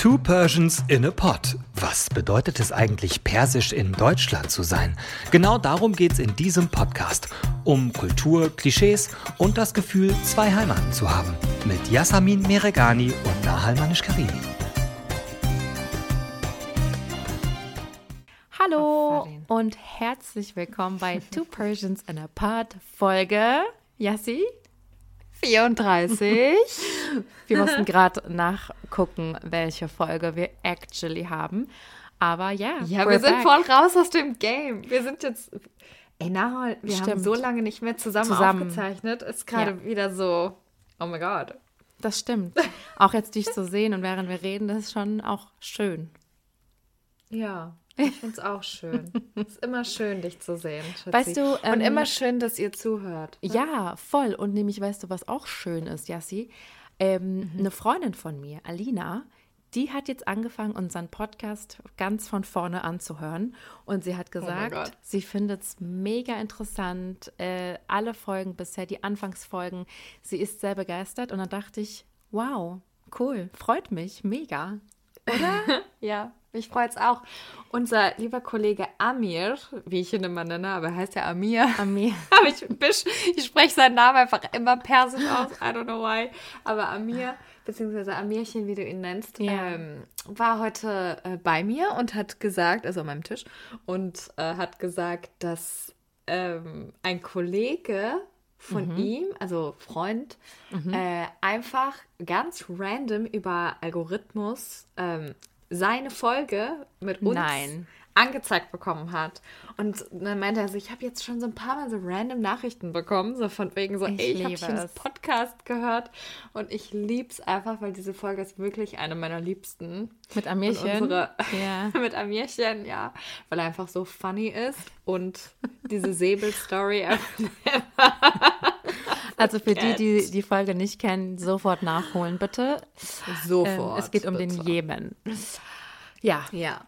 Two Persians in a Pot. Was bedeutet es eigentlich, persisch in Deutschland zu sein? Genau darum geht es in diesem Podcast. Um Kultur, Klischees und das Gefühl, zwei Heimaten zu haben. Mit Yasamin Meregani und Nahal Manish-Karimi. Hallo und herzlich willkommen bei Two Persians in a Pot Folge Yassi 34. wir mussten gerade nachgucken, welche Folge wir actually haben. Aber yeah, ja, wir sind back. voll raus aus dem Game. Wir sind jetzt. Ey, Nahol, wir Stimmt. haben so lange nicht mehr zusammen, zusammen. aufgezeichnet. Ist gerade ja. wieder so. Oh mein Gott. Das stimmt. Auch jetzt dich zu sehen und während wir reden, das ist schon auch schön. Ja. Ich finde es auch schön. es ist immer schön, dich zu sehen. Schatzi. Weißt du, ähm, und immer schön, dass ihr zuhört. Ne? Ja, voll. Und nämlich, weißt du, was auch schön ist, Jassi? Ähm, mhm. Eine Freundin von mir, Alina, die hat jetzt angefangen, unseren Podcast ganz von vorne anzuhören. Und sie hat oh gesagt, oh sie findet es mega interessant. Äh, alle Folgen bisher, die Anfangsfolgen. Sie ist sehr begeistert. Und dann dachte ich, wow, cool, freut mich, mega. Oder? ja, mich freut es auch. Unser lieber Kollege Amir, wie ich ihn immer nenne, aber er heißt ja Amir. Amir. aber ich, ich spreche seinen Namen einfach immer persisch aus. I don't know why. Aber Amir, beziehungsweise Amirchen, wie du ihn nennst, ja. ähm, war heute äh, bei mir und hat gesagt, also an meinem Tisch, und äh, hat gesagt, dass ähm, ein Kollege von mhm. ihm, also Freund, mhm. äh, einfach ganz random über Algorithmus ähm, seine Folge mit uns Nein. angezeigt bekommen hat. Und dann meinte er so, ich habe jetzt schon so ein paar Mal so random Nachrichten bekommen, so von wegen so, ich ey, ich habe dich ins Podcast gehört und ich liebe es einfach, weil diese Folge ist wirklich eine meiner liebsten. Mit Amirchen? Unsere, ja. mit Amirchen, ja. Weil er einfach so funny ist und diese Säbel-Story Also für die, die die Folge nicht kennen, sofort nachholen, bitte. Sofort. Ähm, es geht um bitte. den Jemen. Ja. Ja.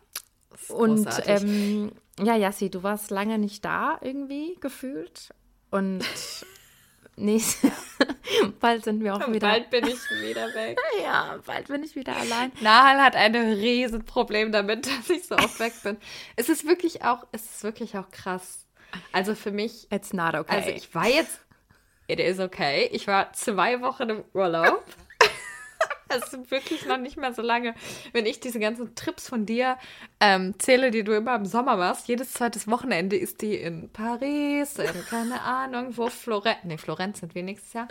Und ähm, ja, Yassi, du warst lange nicht da irgendwie gefühlt. Und nee, bald sind wir auch wieder. Bald bin ich wieder weg. ja, bald bin ich wieder allein. Nahal hat ein Riesenproblem damit, dass ich so oft weg bin. Es ist wirklich auch, es ist wirklich auch krass. Also für mich. It's not okay. Also ich war jetzt it is okay. Ich war zwei Wochen im Urlaub. Das ist wirklich noch nicht mehr so lange. Wenn ich diese ganzen Trips von dir ähm, zähle, die du immer im Sommer machst, jedes zweites Wochenende ist die in Paris, in keine Ahnung, wo Florenz. Nee, Florenz sind wir nächstes Jahr.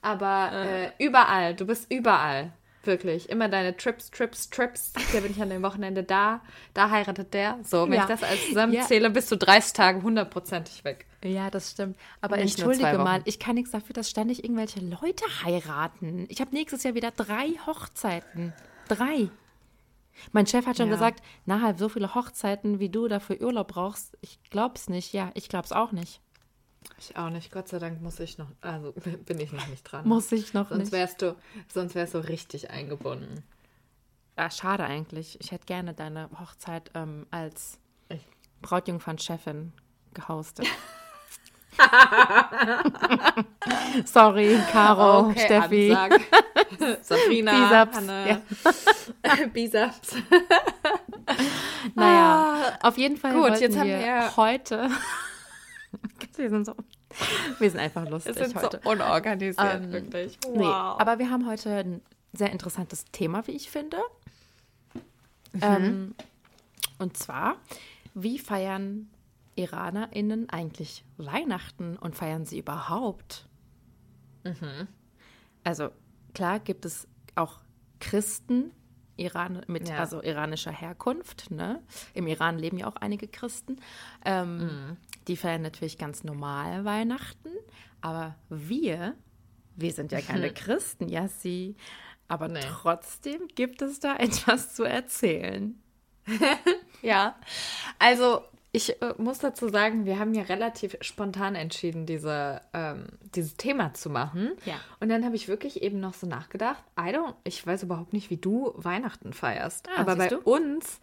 Aber äh, überall. Du bist überall. Wirklich. Immer deine Trips, Trips, Trips. Hier bin ich an dem Wochenende da. Da heiratet der. So, wenn ja. ich das alles zusammenzähle, ja. bist du 30 Tage hundertprozentig weg. Ja, das stimmt. Aber Nicht entschuldige mal, ich kann nichts dafür, dass ständig irgendwelche Leute heiraten. Ich habe nächstes Jahr wieder drei Hochzeiten. Drei. Mein Chef hat schon ja. gesagt, na, so viele Hochzeiten, wie du dafür Urlaub brauchst, ich glaub's nicht. Ja, ich glaub's auch nicht. Ich auch nicht. Gott sei Dank muss ich noch, also bin ich noch nicht dran. Muss ich noch sonst nicht. Wärst du, sonst wärst du richtig eingebunden. Ja, schade eigentlich. Ich hätte gerne deine Hochzeit ähm, als Brautjungfern-Chefin gehostet. Sorry, Caro, okay, Steffi. Sabrina, Bisaps. Hanne. Ja. Bisaps. naja, ah, auf jeden Fall Gut, jetzt haben wir heute wir sind so wir sind einfach lustig wir sind heute. so unorganisiert, ähm, wirklich. Wow. Nee, aber wir haben heute ein sehr interessantes Thema, wie ich finde. Mhm. Ähm, und zwar, wie feiern IranerInnen eigentlich Weihnachten und feiern sie überhaupt? Mhm. Also klar gibt es auch Christen Iran mit ja. also iranischer Herkunft. Ne? Im Iran leben ja auch einige Christen. Ähm, mhm. Die feiern natürlich ganz normal Weihnachten. Aber wir, wir sind ja keine Christen, ja sie. Aber nee. trotzdem gibt es da etwas zu erzählen. ja, also ich äh, muss dazu sagen, wir haben ja relativ spontan entschieden, diese, ähm, dieses Thema zu machen. Ja. Und dann habe ich wirklich eben noch so nachgedacht, I don't, ich weiß überhaupt nicht, wie du Weihnachten feierst. Ah, aber bei du? uns,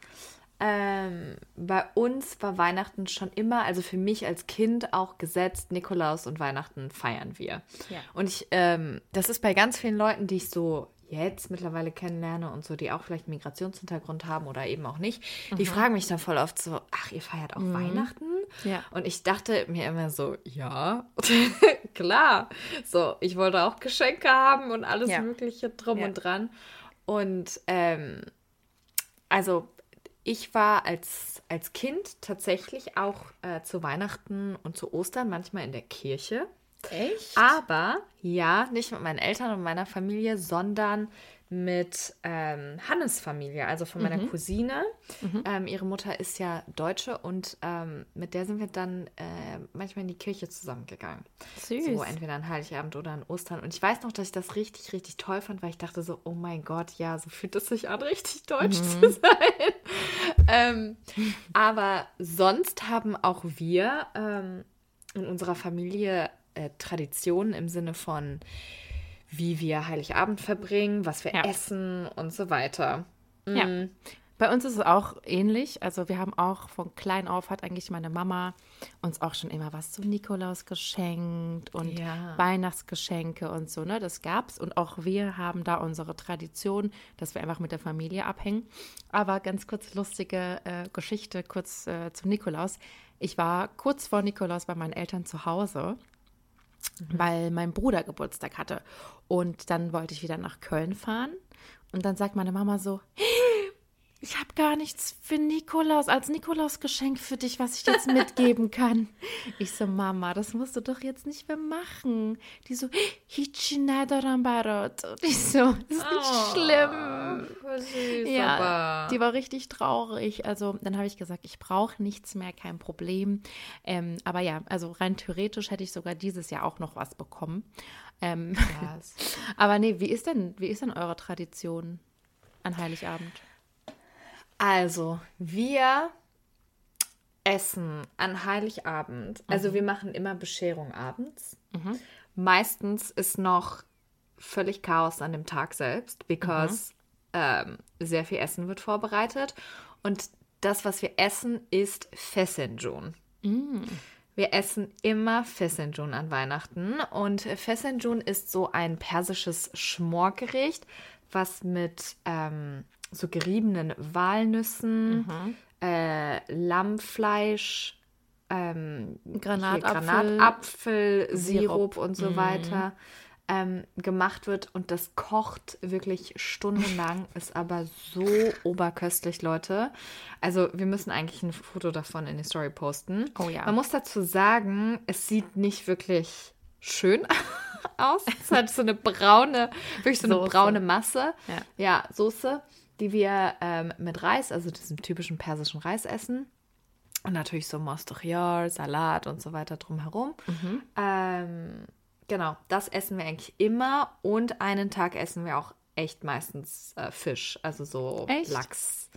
ähm, bei uns war Weihnachten schon immer, also für mich als Kind auch gesetzt, Nikolaus und Weihnachten feiern wir. Ja. Und ich, ähm, das ist bei ganz vielen Leuten, die ich so jetzt mittlerweile kennenlerne und so, die auch vielleicht einen Migrationshintergrund haben oder eben auch nicht, die fragen mich dann voll oft so, ach, ihr feiert auch Weihnachten? Ja. Und ich dachte mir immer so, ja, klar. So, ich wollte auch Geschenke haben und alles Ja. Mögliche drum Ja. und dran. Und ähm, also ich war als, als Kind tatsächlich auch äh, zu Weihnachten und zu Ostern manchmal in der Kirche. Echt? Aber ja, nicht mit meinen Eltern und meiner Familie, sondern mit ähm, Hannes Familie, also von meiner Cousine. Ähm, ihre Mutter ist ja Deutsche und ähm, mit der sind wir dann äh, manchmal in die Kirche zusammengegangen. Süß. So entweder an Heiligabend oder an Ostern. Und ich weiß noch, dass ich das richtig, richtig toll fand, weil ich dachte so, oh mein Gott, ja, so fühlt es sich an, richtig deutsch zu sein. ähm, aber sonst haben auch wir ähm, in unserer Familie äh, Traditionen im Sinne von, wie wir Heiligabend verbringen, was wir Ja. essen und so weiter. Ja. Mm. Bei uns ist es auch ähnlich. Also wir haben auch von klein auf hat eigentlich meine Mama uns auch schon immer was zum Nikolaus geschenkt und Ja. Weihnachtsgeschenke und so, ne? Das gab's. Und auch wir haben da unsere Tradition, dass wir einfach mit der Familie abhängen. Aber ganz kurz lustige äh, Geschichte, kurz äh, zum Nikolaus. Ich war kurz vor Nikolaus bei meinen Eltern zu Hause weil mein Bruder Geburtstag hatte. Und dann wollte ich wieder nach Köln fahren. Und dann sagt meine Mama so, ich habe gar nichts für Nikolaus, als Nikolausgeschenk für dich, was ich jetzt mitgeben kann. Ich so, Mama, das musst du doch jetzt nicht mehr machen. Die so, hici nadorambarot. Und ich so, das ist nicht schlimm. Süß, Ja, aber- die war richtig traurig. Also dann habe ich gesagt, ich brauche nichts mehr, kein Problem. Ähm, aber ja, also rein theoretisch hätte ich sogar dieses Jahr auch noch was bekommen. Ähm, aber nee, wie ist denn, wie ist denn eure Tradition an Heiligabend? Also, wir essen an Heiligabend. Also, wir machen immer Bescherung abends. Meistens ist noch völlig Chaos an dem Tag selbst, because ähm, sehr viel Essen wird vorbereitet. Und das, was wir essen, ist Fesenjun. Wir essen immer Fesenjun an Weihnachten. Und Fesenjun ist so ein persisches Schmorgericht, was mit ähm, so geriebenen Walnüssen, äh, Lammfleisch, ähm, Granatapfel, Granatapfel, Sirup und so weiter ähm, gemacht wird. Und das kocht wirklich stundenlang, ist aber so oberköstlich, Leute. Also wir müssen eigentlich ein Foto davon in die Story posten. Oh ja. Man muss dazu sagen, es sieht nicht wirklich schön aus. Es hat so eine braune, wirklich so eine Soße. braune Masse. Ja. ja Soße, die wir ähm, mit Reis, also diesem typischen persischen Reis essen. Und natürlich so Mostochior, Salat und so weiter drumherum. Mhm. Ähm, genau, das essen wir eigentlich immer. Und einen Tag essen wir auch echt meistens äh, Fisch. Also so Echt? Lachs,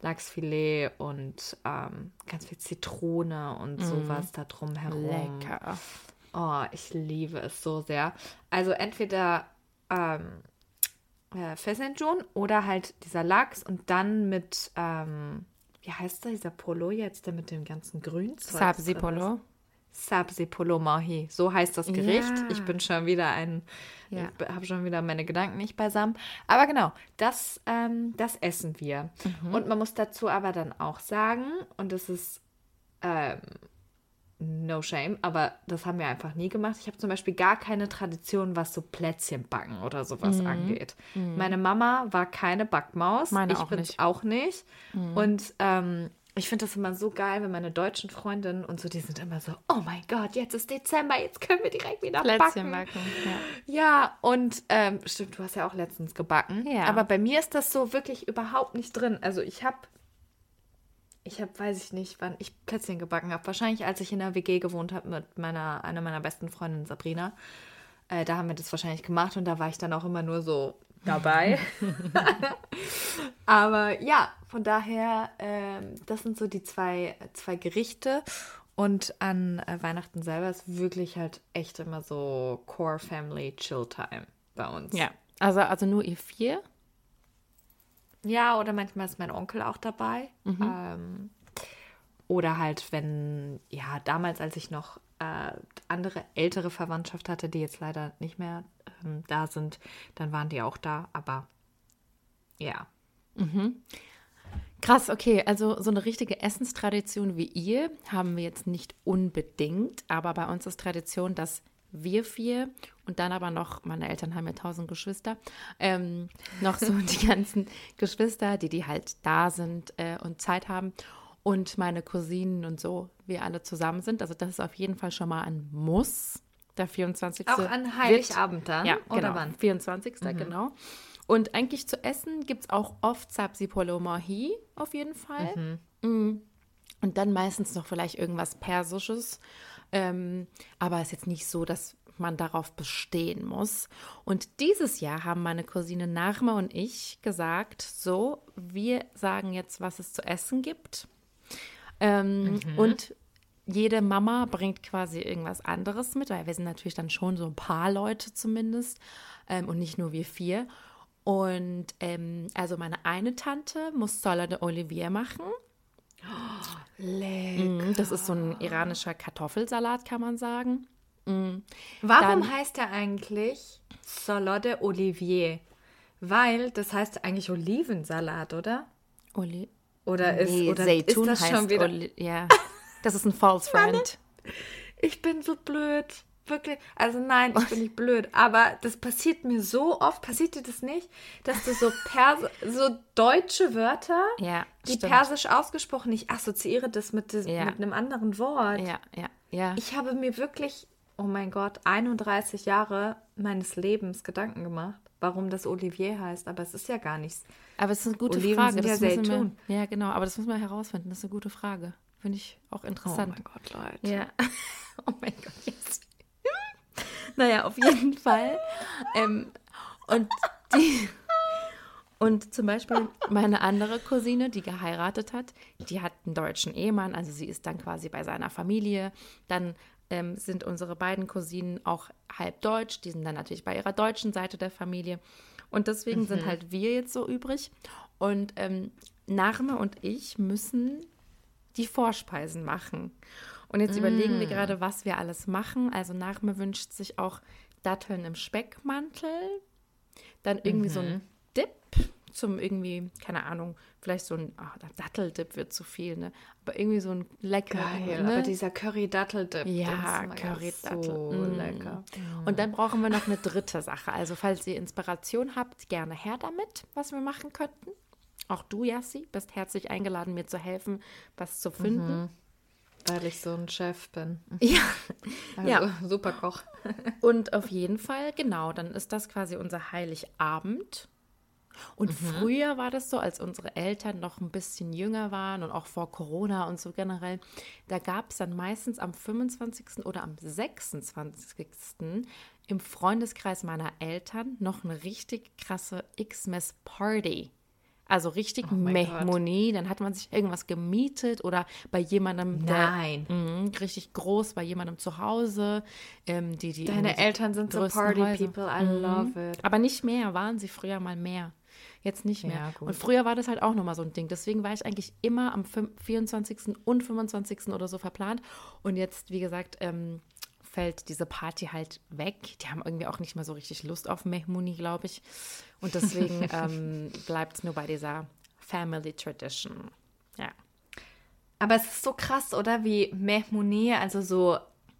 Lachsfilet und ähm, ganz viel Zitrone und sowas da drumherum. Mhm. Lecker. Oh, ich liebe es so sehr. Also entweder ähm, äh, Fesenjun oder halt dieser Lachs und dann mit, ähm, wie heißt der, dieser Polo jetzt, der mit dem ganzen Grünzeug ist? Polo. Sabzi Polo Mahi, so heißt das Gericht. Ja. Ich bin schon wieder ein, Ja. habe schon wieder meine Gedanken nicht beisammen. Aber genau, das, ähm, das essen wir. Mhm. Und man muss dazu aber dann auch sagen, und das ist ähm, no shame, aber das haben wir einfach nie gemacht. Ich habe zum Beispiel gar keine Tradition, was so Plätzchen backen oder sowas angeht. Meine Mama war keine Backmaus. Meine ich auch bin's nicht. auch nicht. Und ähm, ich finde das immer so geil, wenn meine deutschen Freundinnen und so, die sind immer so, oh mein Gott, jetzt ist Dezember, jetzt können wir direkt wieder Plätzchen backen. backen. Ja. Ja, und ähm, stimmt, du hast ja auch letztens gebacken. Ja. Aber bei mir ist das so wirklich überhaupt nicht drin. Also ich habe, ich habe, weiß ich nicht, wann ich Plätzchen gebacken habe. Wahrscheinlich, als ich in der WG gewohnt habe mit meiner, einer meiner besten Freundinnen, Sabrina. Äh, da haben wir das wahrscheinlich gemacht und da war ich dann auch immer nur so dabei. Aber ja, von daher, ähm, das sind so die zwei, zwei Gerichte. Und an äh, Weihnachten selber ist wirklich halt echt immer so Core Family Chill Time bei uns. ja. Also, also nur ihr vier? Ja, oder manchmal ist mein Onkel auch dabei. Ähm, oder halt, wenn, ja, damals, als ich noch äh, andere ältere Verwandtschaft hatte, die jetzt leider nicht mehr ähm, da sind, dann waren die auch da. Aber ja. Krass, okay. Also so eine richtige Essenstradition wie ihr haben wir jetzt nicht unbedingt, aber bei uns ist Tradition, dass wir vier und dann aber noch, meine Eltern haben ja tausend Geschwister, ähm, noch so die ganzen Geschwister, die die halt da sind äh, und Zeit haben und meine Cousinen und so, wir alle zusammen sind. Also das ist auf jeden Fall schon mal ein Muss. Der 24. Auch an Heiligabend dann? Ja, Oder genau. wann? 24. genau. Und eigentlich zu essen gibt es auch oft Sabzi Polo Mahi, auf jeden Fall. Mm. Und dann meistens noch vielleicht irgendwas Persisches. Ähm, aber es ist jetzt nicht so, dass man darauf bestehen muss. Und dieses Jahr haben meine Cousine Narma und ich gesagt, so, wir sagen jetzt, was es zu essen gibt. Ähm, Und jede Mama bringt quasi irgendwas anderes mit, weil wir sind natürlich dann schon so ein paar Leute zumindest ähm, und nicht nur wir vier. Und ähm, also meine eine Tante muss Sola de Olivier machen. Lecker. Mhm, Das ist so ein iranischer Kartoffelsalat, kann man sagen. Warum Dann- heißt er eigentlich Salade Olivier? Weil das heißt eigentlich Olivensalat, oder? Oli Oder ist, nee, oder Seitun ist das schon wieder? Oli ja, das ist ein false friend. Ich bin so blöd. Wirklich. Also nein, ich bin nicht blöd. Aber das passiert mir so oft. Passiert dir das nicht? Dass du so, Pers so deutsche Wörter, Ja, die stimmt. persisch ausgesprochen, ich assoziiere das mit, des, Ja. mit einem anderen Wort. Ja, ja, ja. Ich habe mir wirklich, oh mein Gott, 31 Jahre meines Lebens Gedanken gemacht, warum das Olivier heißt. Aber es ist ja gar nichts. aber es ist eine gute Oliven Frage. sind ja das müssen Seitun. wir, ja, genau, aber das müssen wir herausfinden. Das ist eine gute Frage. Finde ich auch interessant. Oh Gott, Leute. Ja. Oh mein Gott. Naja, auf jeden Fall. Ähm, und die. Und zum Beispiel meine andere Cousine, die geheiratet hat, die hat einen deutschen Ehemann, also sie ist dann quasi bei seiner Familie. Dann ähm, sind unsere beiden Cousinen auch halb deutsch, die sind dann natürlich bei ihrer deutschen Seite der Familie. Und deswegen sind halt wir jetzt so übrig. Und ähm, Narme und ich müssen die Vorspeisen machen. Und jetzt überlegen wir gerade, was wir alles machen. Also Nachme wünscht sich auch Datteln im Speckmantel, dann irgendwie so ein Dip zum irgendwie, keine Ahnung, vielleicht so ein ach, Datteldip wird zu viel, ne? Aber irgendwie so ein lecker, Geil, ne? aber dieser Curry-Dattel-Dip, Ja, Curry-Dattel. so Mm. lecker. Und dann brauchen wir noch eine dritte Sache. Also falls ihr Inspiration habt, gerne her damit, was wir machen könnten. Auch du, Yassi, bist herzlich eingeladen, mir zu helfen, was zu finden. Weil ich so ein Chef bin. Ja, Also, Ja. super Koch. Und auf jeden Fall, genau, dann ist das quasi unser Heiligabend. Und früher war das so, als unsere Eltern noch ein bisschen jünger waren und auch vor Corona und so generell, da gab es dann meistens am 25. oder am 26. im Freundeskreis meiner Eltern noch eine richtig krasse Xmas-Party. Also richtig mein Mehmoni, dann hat man sich irgendwas gemietet oder bei jemandem, der Nein. Mhm, richtig groß bei jemandem zu Hause. Ähm, die, die Deine Eltern sind so Party Häuser. people. I love it. Aber nicht mehr, waren sie früher mal mehr. Jetzt nicht mehr. Ja, und früher war das halt auch nochmal so ein Ding. Deswegen war ich eigentlich immer am fün- 24. und 25. oder so verplant. Und jetzt, wie gesagt, ähm, fällt diese Party halt weg. Die haben irgendwie auch nicht mehr so richtig Lust auf Mehmuni, glaube ich. Und deswegen ähm, bleibt es nur bei dieser Family Tradition. Ja. Aber es ist so krass, oder? Wie Mehmoni, also so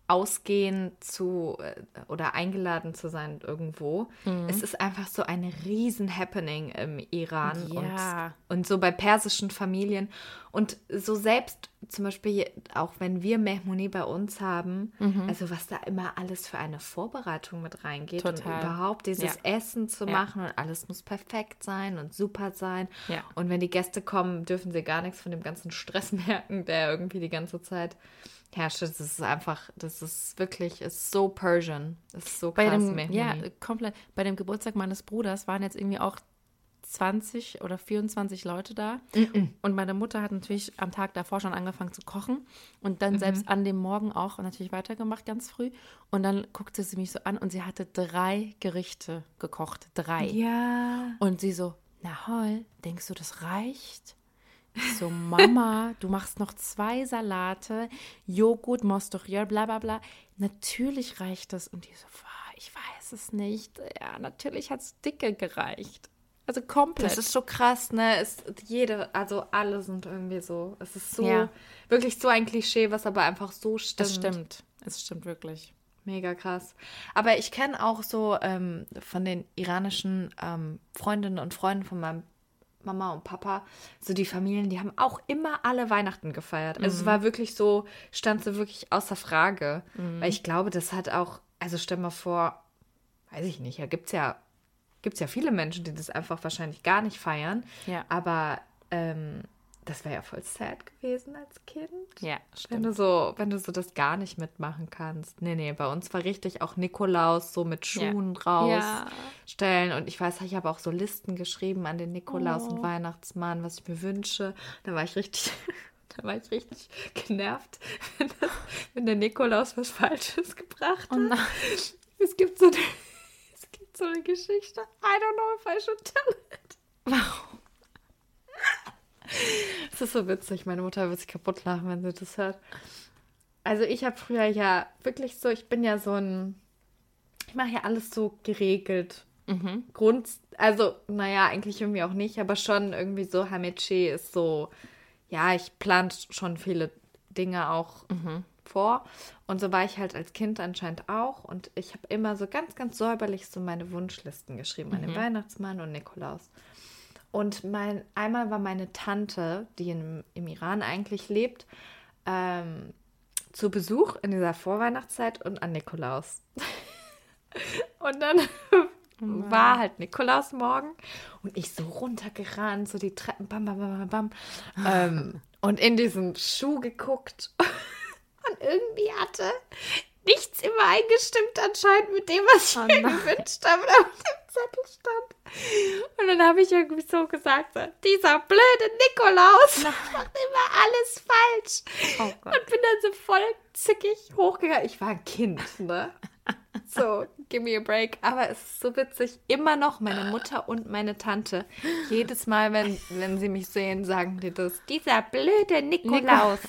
ausgehen zu äh, oder eingeladen zu sein irgendwo. Es ist einfach so ein riesen Happening im Iran Ja. und, und so bei persischen Familien. Und so selbst zum Beispiel, auch wenn wir Mehmoni bei uns haben, also was da immer alles für eine Vorbereitung mit reingeht Total. und überhaupt dieses Ja. Essen zu Ja. machen und alles muss perfekt sein und super sein. Ja. Und wenn die Gäste kommen, dürfen sie gar nichts von dem ganzen Stress merken, der irgendwie die ganze Zeit herrscht. Das ist einfach, das ist wirklich, ist so Persian. Das ist so Bei krass, dem, ja, komplett. Bei dem Geburtstag meines Bruders waren jetzt irgendwie auch 20 oder 24 Leute da. Und meine Mutter hat natürlich am Tag davor schon angefangen zu kochen und dann selbst an dem Morgen auch natürlich weitergemacht, ganz früh. Und dann guckte sie mich so an und sie hatte drei Gerichte gekocht. Drei. Ja. Und sie so, na Hol, denkst du, das reicht? Ich so, Mama, du machst noch zwei Salate, Joghurt, Mostochier, bla bla bla. Natürlich reicht das. Und die so, "Wa, ich weiß es nicht. Ja, natürlich hat es dicke gereicht. Also komplett. Das ist so krass, ne? Es, jede, also alle sind irgendwie so. Es ist so, Ja. wirklich so ein Klischee, was aber einfach so stimmt. das stimmt. Es stimmt wirklich. Mega krass. Aber ich kenne auch so ähm, von den iranischen ähm, Freundinnen und Freunden von meinem Mama und Papa, so die Familien, die haben auch immer alle Weihnachten gefeiert. Also es war wirklich so, stand so wirklich außer Frage. Weil ich glaube, das hat auch, also stell mal vor, weiß ich nicht, da gibt es ja, gibt's ja viele Menschen, die das einfach wahrscheinlich gar nicht feiern. Ja. Aber ähm, das wäre ja voll sad gewesen als Kind. Ja, Wenn du so, wenn du so das gar nicht mitmachen kannst. Nee, nee, bei uns war richtig auch Nikolaus so mit Schuhen Ja. rausstellen. Und ich weiß, ich habe auch so Listen geschrieben an den Nikolaus Oh. und Weihnachtsmann, was ich mir wünsche. Da war ich richtig, da war ich richtig genervt, wenn, das, wenn der Nikolaus was Falsches gebracht hat. Oh. Es gibt so eine, es gibt so eine Geschichte. I don't know if I should tell it. Warum? Es ist so witzig. Meine Mutter wird sich kaputt lachen, wenn sie das hört. Also ich habe früher ja wirklich so, ich bin ja so ein, ich mache ja alles so geregelt. Grund, also naja, eigentlich irgendwie auch nicht, aber schon irgendwie so, Hameche ist so, ja, ich plane schon viele Dinge auch vor. Und so war ich halt als Kind anscheinend auch. Und ich habe immer so ganz, ganz säuberlich so meine Wunschlisten geschrieben an den Weihnachtsmann und Nikolaus. Und mein, einmal war meine Tante, die in, im Iran eigentlich lebt, ähm, zu Besuch in dieser Vorweihnachtszeit und an Nikolaus. und dann war halt Nikolaus morgen und ich so runtergerannt, so die Treppen, bam, bam, bam, bam, bam. ähm, und in diesen Schuh geguckt. und irgendwie hatte nichts immer eingestimmt anscheinend mit dem, was ich Oh mir gewünscht habe, Zettel stand. Und dann habe ich irgendwie so gesagt, so, dieser blöde Nikolaus macht immer alles falsch. Oh. Und bin dann so voll zickig hochgegangen. Ich war ein Kind, ne? So, give me a break. Aber es ist so witzig. Immer noch meine Mutter und meine Tante. Jedes Mal, wenn, wenn sie mich sehen, sagen die das. Dieser blöde Nikolaus.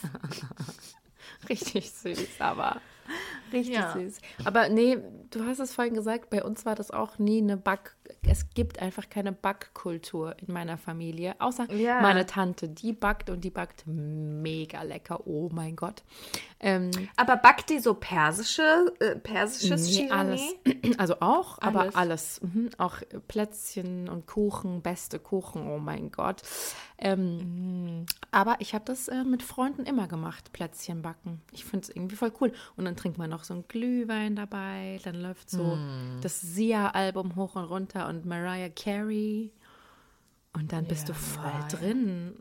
Richtig süß, aber richtig Ja. süß. Aber nee, du hast es vorhin gesagt, bei uns war das auch nie eine Back. Es gibt einfach keine Backkultur in meiner Familie, außer Ja. meine Tante, die backt und die backt mega lecker. Oh mein Gott. Ähm, Aber backt die so persische, äh, persisches nee, alles. Also auch, aber Alles. alles. Mhm. Auch Plätzchen und Kuchen, beste Kuchen, oh mein Gott. Ähm, Aber ich habe das äh, mit Freunden immer gemacht, Plätzchen backen. Ich finde es irgendwie voll cool. Und dann trinkt man noch so einen Glühwein dabei, dann läuft so das Sia-Album hoch und runter und Mariah Carey. Und dann bist Ja, du voll Mariah. drin.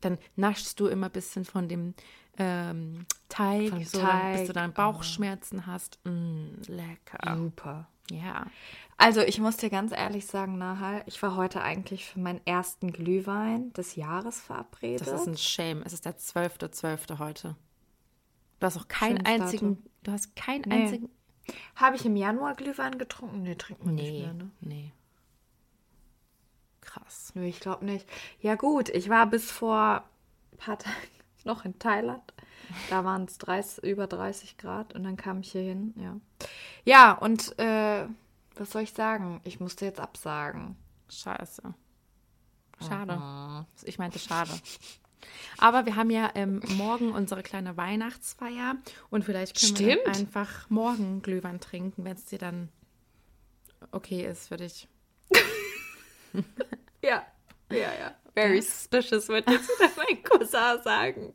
Dann naschst du immer ein bisschen von dem ähm, Teig, Vom so, dann, bis Teig, du dann Bauchschmerzen hast. Mm, lecker. Super. Ja. Also, ich muss dir ganz ehrlich sagen, Nahal, ich war heute eigentlich für meinen ersten Glühwein des Jahres verabredet. Das ist ein Shame. Es ist der 12.12. heute. Du hast auch keinen Schönes einzigen, Datum. du hast keinen Nee. einzigen. Habe ich im Januar Glühwein getrunken? Nee, trinkt man nicht Nee, mehr, ne? nee. Krass. Nö, ich glaube nicht. Ja gut, ich war bis vor ein paar Tagen noch in Thailand. Da waren es über 30 Grad und dann kam ich hier hin, ja. Ja, und äh, was soll ich sagen? Ich musste jetzt absagen. Scheiße. Schade. Ich meinte schade. Aber wir haben ja ähm, morgen unsere kleine Weihnachtsfeier und vielleicht können wir Stimmt. einfach morgen Glühwein trinken, wenn es dir dann okay ist für dich. Ja, ja, ja. Very suspicious, wird jetzt wieder mein Cousin sagen.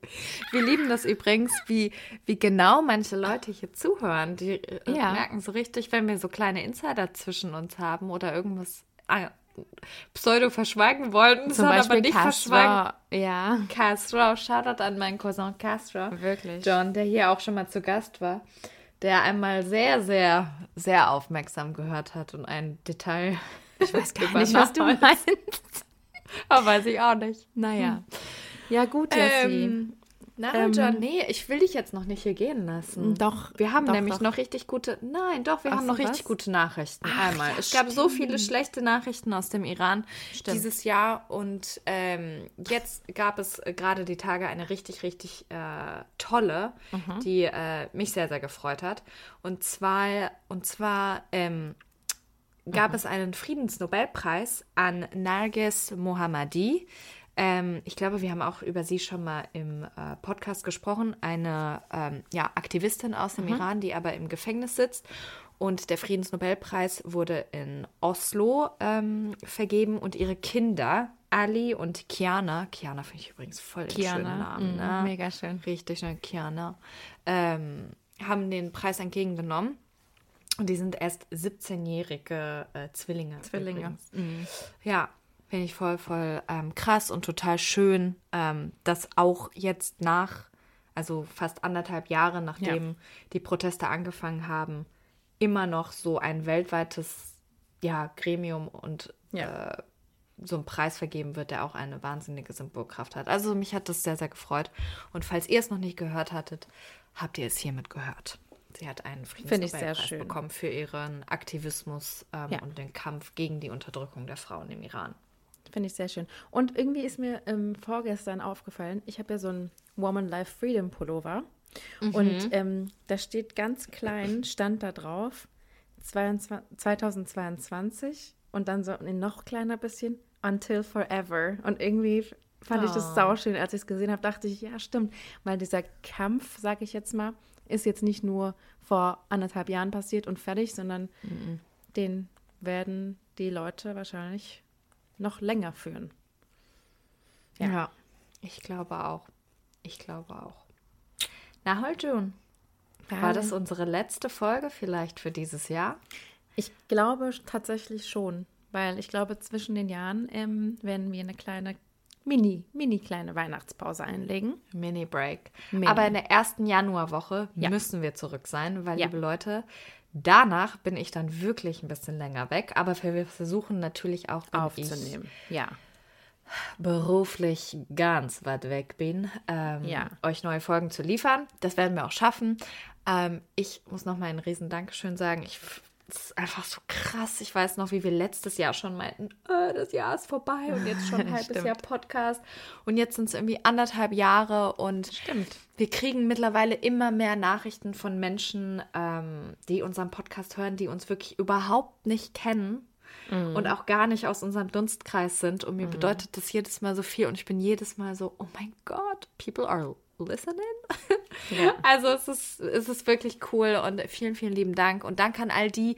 Wir lieben das übrigens, wie, wie genau manche Leute hier zuhören. Die äh, Ja. merken so richtig, wenn wir so kleine Insider zwischen uns haben oder irgendwas ah, pseudo verschweigen wollten, Zum sondern Beispiel aber nicht Castro. verschweigen. Ja, Castro, Shoutout an meinen Cousin Castro. wirklich. John, der hier auch schon mal zu Gast war, der einmal sehr, sehr, sehr aufmerksam gehört hat und ein Detail. Ich weiß gar nicht, was du meinst. Aber weiß ich auch nicht. Naja. Ja, gut, Jessie. Ähm, Na, Ähm, John, nee, ich will dich jetzt noch nicht hier gehen lassen. Doch, Wir haben doch, nämlich doch. noch richtig gute. Nein, doch, wir Ach haben noch so, richtig was? gute Nachrichten. Ach, Einmal. ja, es gab so viele stimmt. schlechte Nachrichten aus dem Iran Stimmt. dieses Jahr und ähm, jetzt gab es äh, gerade die Tage eine richtig, richtig äh, tolle, Mhm. die äh, mich sehr, sehr gefreut hat. Und zwar, und zwar ähm, gab es einen Friedensnobelpreis an Narges Mohammadi. Ähm, ich glaube, wir haben auch über sie schon mal im äh, Podcast gesprochen. Eine ähm, ja, Aktivistin aus dem Iran, die aber im Gefängnis sitzt. Und der Friedensnobelpreis wurde in Oslo ähm, vergeben und ihre Kinder, Ali und Kiana, Kiana finde ich übrigens voll den schönen Kiana, Namen, mm, ne? mega schön. Richtig schön, Kiana, ähm, haben den Preis entgegengenommen. Und die sind erst 17-jährige äh, Zwillinge. Zwillinge. übrigens. Ja, finde ich voll, voll ähm, krass und total schön, ähm, dass auch jetzt nach, also fast anderthalb Jahre nachdem die Proteste angefangen haben, immer noch so ein weltweites ja, Gremium und Ja. äh, so ein Preis vergeben wird, der auch eine wahnsinnige Symbolkraft hat. Also mich hat das sehr, sehr gefreut. Und falls ihr es noch nicht gehört hattet, habt ihr es hiermit gehört. Sie hat einen Friedensnobelpreis bekommen für ihren Aktivismus ähm, Ja. und den Kampf gegen die Unterdrückung der Frauen im Iran. Finde ich sehr schön. Und irgendwie ist mir ähm, vorgestern aufgefallen, ich habe ja so einen Woman Life Freedom Pullover. Und ähm, da steht ganz klein, stand da drauf, 22, 2022 und dann so in noch kleiner bisschen, Until Forever. Und irgendwie fand ich das Oh. sauschön. Als ich es gesehen habe, dachte ich, ja, stimmt. Weil dieser Kampf, sage ich jetzt mal, ist jetzt nicht nur vor anderthalb Jahren passiert und fertig, sondern den werden die Leute wahrscheinlich noch länger führen. Ja. ich glaube auch. Ich glaube auch. Na, Hol June. War das unsere letzte Folge vielleicht für dieses Jahr? Ich glaube tatsächlich schon, weil ich glaube, zwischen den Jahren ähm, werden wir eine kleine, mini, mini kleine Weihnachtspause einlegen. Mini-Break. Mini. Aber in der ersten Januarwoche Ja. müssen wir zurück sein, weil, Ja. liebe Leute, danach bin ich dann wirklich ein bisschen länger weg. Aber wir versuchen natürlich auch, aufzunehmen. Ja. ich beruflich ganz weit weg bin, ähm, Ja. euch neue Folgen zu liefern. Das werden wir auch schaffen. Ähm, ich muss noch mal ein riesen Dankeschön sagen. Ich es ist einfach so krass. Ich weiß noch, wie wir letztes Jahr schon meinten, äh, das Jahr ist vorbei und jetzt schon ein halbes Stimmt. Jahr Podcast. Und jetzt sind es irgendwie anderthalb Jahre und Stimmt. wir kriegen mittlerweile immer mehr Nachrichten von Menschen, ähm, die unseren Podcast hören, die uns wirklich überhaupt nicht kennen und auch gar nicht aus unserem Dunstkreis sind. Und mir bedeutet das jedes Mal so viel. Und ich bin jedes Mal so, oh mein Gott, people are listening. Ja. Also es ist, es ist wirklich cool und vielen, vielen lieben Dank. Und Dank an all die,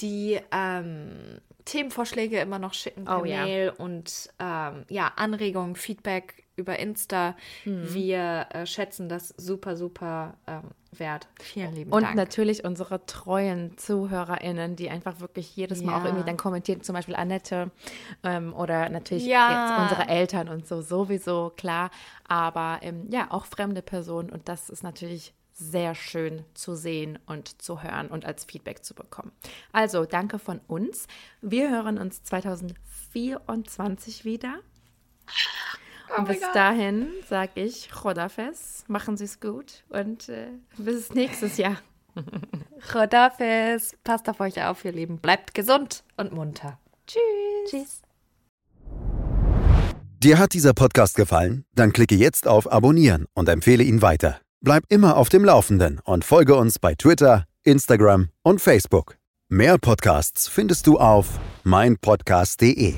die ähm, Themenvorschläge immer noch schicken per Oh ja. Mail und ähm, ja, Anregungen, Feedback über Insta. Mhm. Wir äh, schätzen das super, super ähm, wert. Vielen lieben Und Dank. natürlich unsere treuen ZuhörerInnen, die einfach wirklich jedes Mal auch Ja. irgendwie dann kommentieren, zum Beispiel Annette ähm, oder natürlich Ja. unsere Eltern und so, sowieso, klar. Aber ähm, ja, auch fremde Personen und das ist natürlich sehr schön zu sehen und zu hören und als Feedback zu bekommen. Also, danke von uns. Wir hören uns 2024 wieder. Und bis dahin sage ich Chodafes, machen Sie es gut und äh, bis nächstes Jahr. Chodafis, passt auf euch auf, ihr Lieben. Bleibt gesund und munter. Tschüss. Tschüss. Dir hat dieser Podcast gefallen? Dann klicke jetzt auf Abonnieren und empfehle ihn weiter. Bleib immer auf dem Laufenden und folge uns bei Twitter, Instagram und Facebook. Mehr Podcasts findest du auf meinpodcast.de.